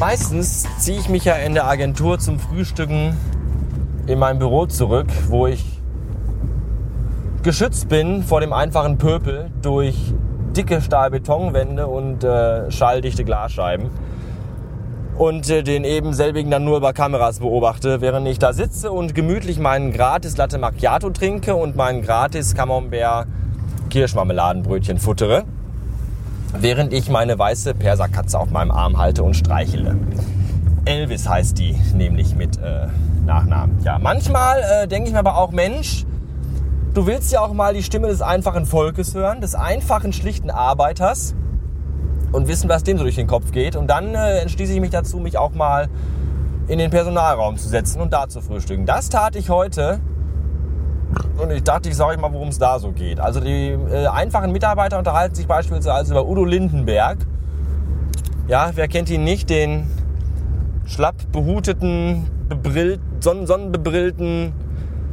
Meistens ziehe ich mich ja in der Agentur zum Frühstücken in mein Büro zurück, wo ich geschützt bin vor dem einfachen Pöbel durch dicke Stahlbetonwände und äh, schalldichte Glasscheiben und äh, den eben selbigen dann nur über Kameras beobachte, während ich da sitze und gemütlich meinen gratis Latte Macchiato trinke und meinen gratis Camembert Kirschmarmeladenbrötchen futtere, während ich meine weiße Perserkatze auf meinem Arm halte und streichele. Elvis heißt die nämlich mit äh, Nachnamen. Ja, manchmal äh, denke ich mir aber auch, Mensch, du willst ja auch mal die Stimme des einfachen Volkes hören, des einfachen, schlichten Arbeiters und wissen, was dem so durch den Kopf geht. Und dann äh, entschließe ich mich dazu, mich auch mal in den Personalraum zu setzen und da zu frühstücken. Das tat ich heute. Und ich dachte, ich sage euch mal, worum es da so geht. Also die äh, einfachen Mitarbeiter unterhalten sich beispielsweise über Udo Lindenberg. Ja, wer kennt ihn nicht? Den schlapp behuteten, bebrillt, sonnen sonnenbebrillten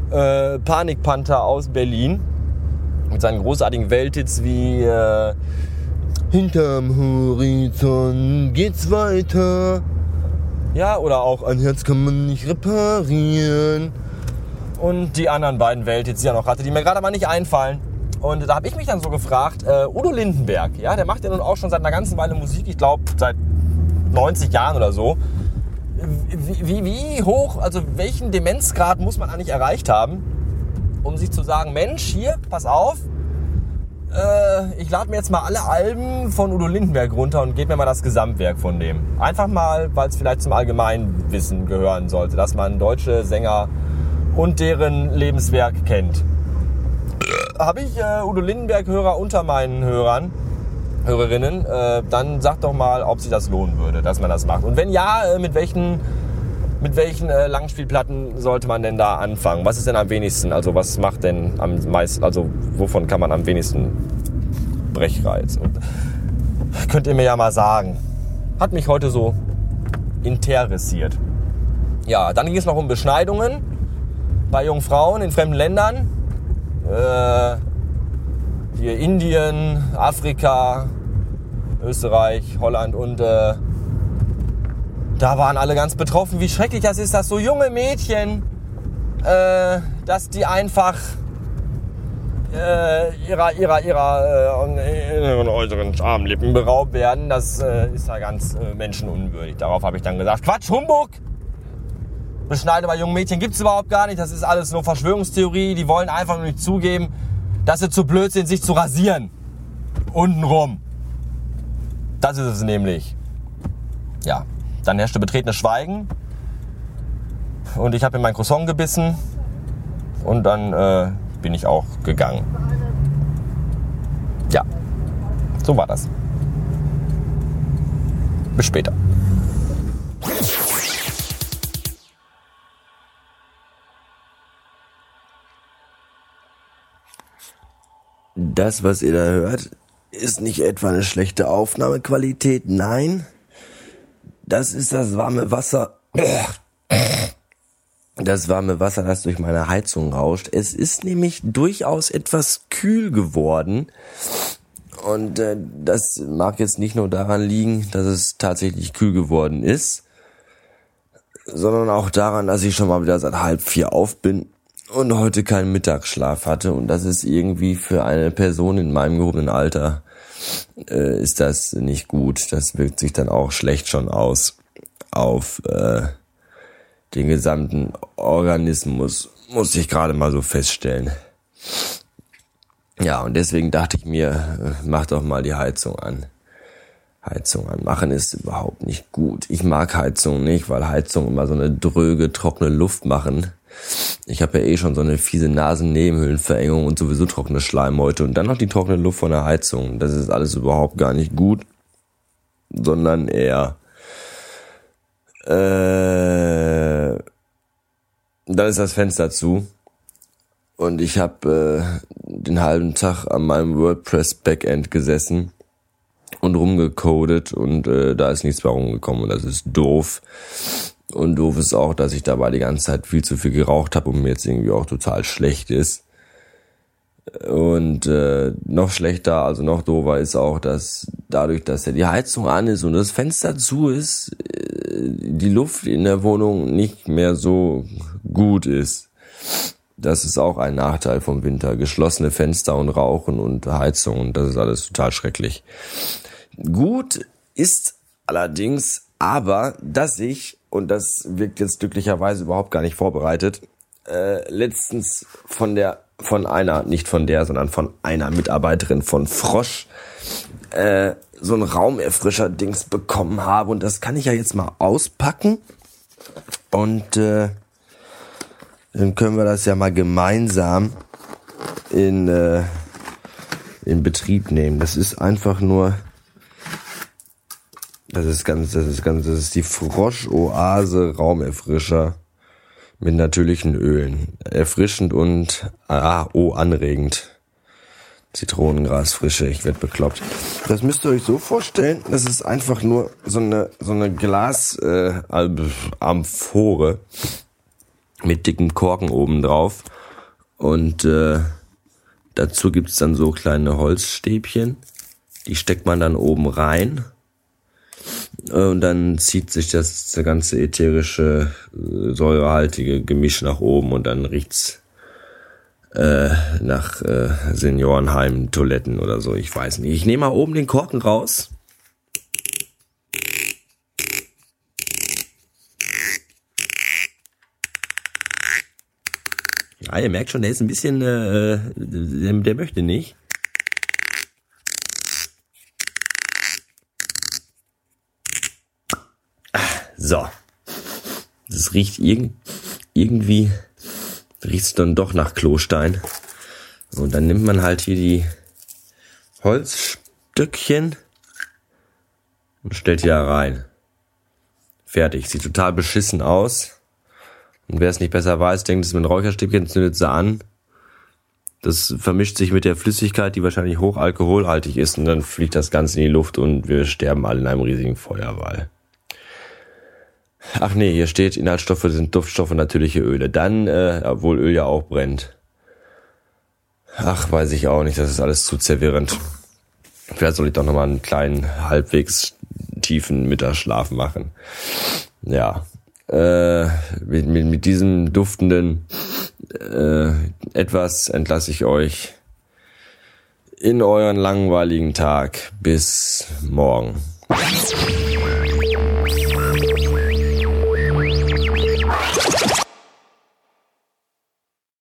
äh, Panikpanther aus Berlin. Mit seinen großartigen Welthits wie äh, Hinterm Horizont geht's weiter. Ja, oder auch ein Herz kann man nicht reparieren. Und die anderen beiden Welthits, die er noch hatte, die mir gerade mal nicht einfallen. Und da habe ich mich dann so gefragt, äh, Udo Lindenberg, ja, der macht ja nun auch schon seit einer ganzen Weile Musik, ich glaube seit 90 Jahren oder so. Wie, wie, wie hoch, also welchen Demenzgrad muss man eigentlich erreicht haben, um sich zu sagen, Mensch, hier, pass auf, ich lade mir jetzt mal alle Alben von Udo Lindenberg runter und gebe mir mal das Gesamtwerk von dem. Einfach mal, weil es vielleicht zum Allgemeinwissen gehören sollte, dass man deutsche Sänger und deren Lebenswerk kennt. Habe ich äh, Udo Lindenberg-Hörer unter meinen Hörern, Hörerinnen, äh, dann sagt doch mal, ob sich das lohnen würde, dass man das macht. Und wenn ja, äh, mit welchen mit welchen äh, Langspielplatten sollte man denn da anfangen? Was ist denn am wenigsten? Also was macht denn am meisten, also wovon kann man am wenigsten Brechreiz? Und könnt ihr mir ja mal sagen. Hat mich heute so interessiert. Ja, dann ging es noch um Beschneidungen bei jungen Frauen in fremden Ländern. Äh, hier Indien, Afrika, Österreich, Holland und äh, da waren alle ganz betroffen, wie schrecklich das ist, dass so junge Mädchen, äh, dass die einfach äh, ihrer, ihrer, ihrer äh, äußeren Schamlippen beraubt werden. Das äh, ist ja ganz äh, menschenunwürdig. Darauf habe ich dann gesagt, Quatsch, Humbug! Beschneide bei jungen Mädchen gibt es überhaupt gar nicht. Das ist alles nur Verschwörungstheorie. Die wollen einfach nur nicht zugeben, dass sie zu blöd sind, sich zu rasieren. Untenrum. Das ist es nämlich. Ja, dann herrschte betretenes Schweigen. Und ich habe in mein Croissant gebissen. Und dann äh, bin ich auch gegangen. Ja, so war das. Bis später. Das, was ihr da hört, ist nicht etwa eine schlechte Aufnahmequalität. Nein, das ist das warme Wasser. Das warme Wasser, das durch meine Heizung rauscht. Es ist nämlich durchaus etwas kühl geworden. Und äh, das mag jetzt nicht nur daran liegen, dass es tatsächlich kühl geworden ist, sondern auch daran, dass ich schon mal wieder seit halb vier auf bin und heute keinen Mittagsschlaf hatte. Und das ist irgendwie für eine Person in meinem gehobenen Alter äh, ist das nicht gut. Das wirkt sich dann auch schlecht schon aus auf äh, den gesamten Organismus, muss ich gerade mal so feststellen. Ja, und deswegen dachte ich mir, äh, mach doch mal die Heizung an. Heizung anmachen ist überhaupt nicht gut. Ich mag Heizung nicht, weil Heizung immer so eine dröge, trockene Luft machen. Ich habe ja eh schon so eine fiese Nasennebenhöhlenverengung und sowieso trockene Schleimhäute und dann noch die trockene Luft von der Heizung. Das ist alles überhaupt gar nicht gut, sondern eher äh, dann ist das Fenster zu und ich habe äh, den halben Tag an meinem WordPress Backend gesessen und rumgecodet und äh, da ist nichts bei rumgekommen und das ist doof. Und doof ist auch, dass ich dabei die ganze Zeit viel zu viel geraucht habe und mir jetzt irgendwie auch total schlecht ist. Und äh, noch schlechter, also noch doofer ist auch, dass dadurch, dass ja die Heizung an ist und das Fenster zu ist, äh, die Luft in der Wohnung nicht mehr so gut ist. Das ist auch ein Nachteil vom Winter. Geschlossene Fenster und Rauchen und Heizung und das ist alles total schrecklich. Gut ist allerdings aber, dass ich, und das wirkt jetzt glücklicherweise überhaupt gar nicht vorbereitet, äh, letztens von der von einer, nicht von der, sondern von einer Mitarbeiterin von Frosch äh, so ein Raumerfrischer-Dings bekommen habe. Und das kann ich ja jetzt mal auspacken. Und äh, dann können wir das ja mal gemeinsam in, äh, in Betrieb nehmen. Das ist einfach nur. Das ist ganz, das ist ganz, das ist die Frosch-Oase Raumerfrischer mit natürlichen Ölen. Erfrischend und ah, oh, anregend. Zitronengrasfrische, ich werd bekloppt. Das müsst ihr euch so vorstellen, das ist einfach nur so eine so eine Glas äh, Amphore mit dickem Korken oben drauf und äh, dazu gibt's dann so kleine Holzstäbchen, die steckt man dann oben rein und dann zieht sich das ganze ätherische, äh, säurehaltige Gemisch nach oben und dann riecht's äh, nach äh, Seniorenheim, Toiletten oder so. Ich weiß nicht. Ich nehme mal oben den Korken raus. Ja, ihr merkt schon, der ist ein bisschen, äh, der, der möchte nicht. So. Das riecht irg irgendwie, riecht es dann doch nach Klostein. Und dann nimmt man halt hier die Holzstückchen und stellt die da rein. Fertig. Sieht total beschissen aus. Und wer es nicht besser weiß, denkt, es mit Räucherstäbchen, zündet sie an. Das vermischt sich mit der Flüssigkeit, die wahrscheinlich hochalkoholhaltig ist, und dann fliegt das Ganze in die Luft und wir sterben alle in einem riesigen Feuerwall. Ach nee, hier steht, Inhaltsstoffe sind Duftstoffe, natürliche Öle. Dann, äh, obwohl Öl ja auch brennt. Ach, weiß ich auch nicht, das ist alles zu zerwirrend. Vielleicht soll ich doch nochmal einen kleinen, halbwegs tiefen Mittagsschlaf machen. Ja, äh, mit, mit, mit diesem duftenden äh, etwas entlasse ich euch in euren langweiligen Tag. Bis morgen.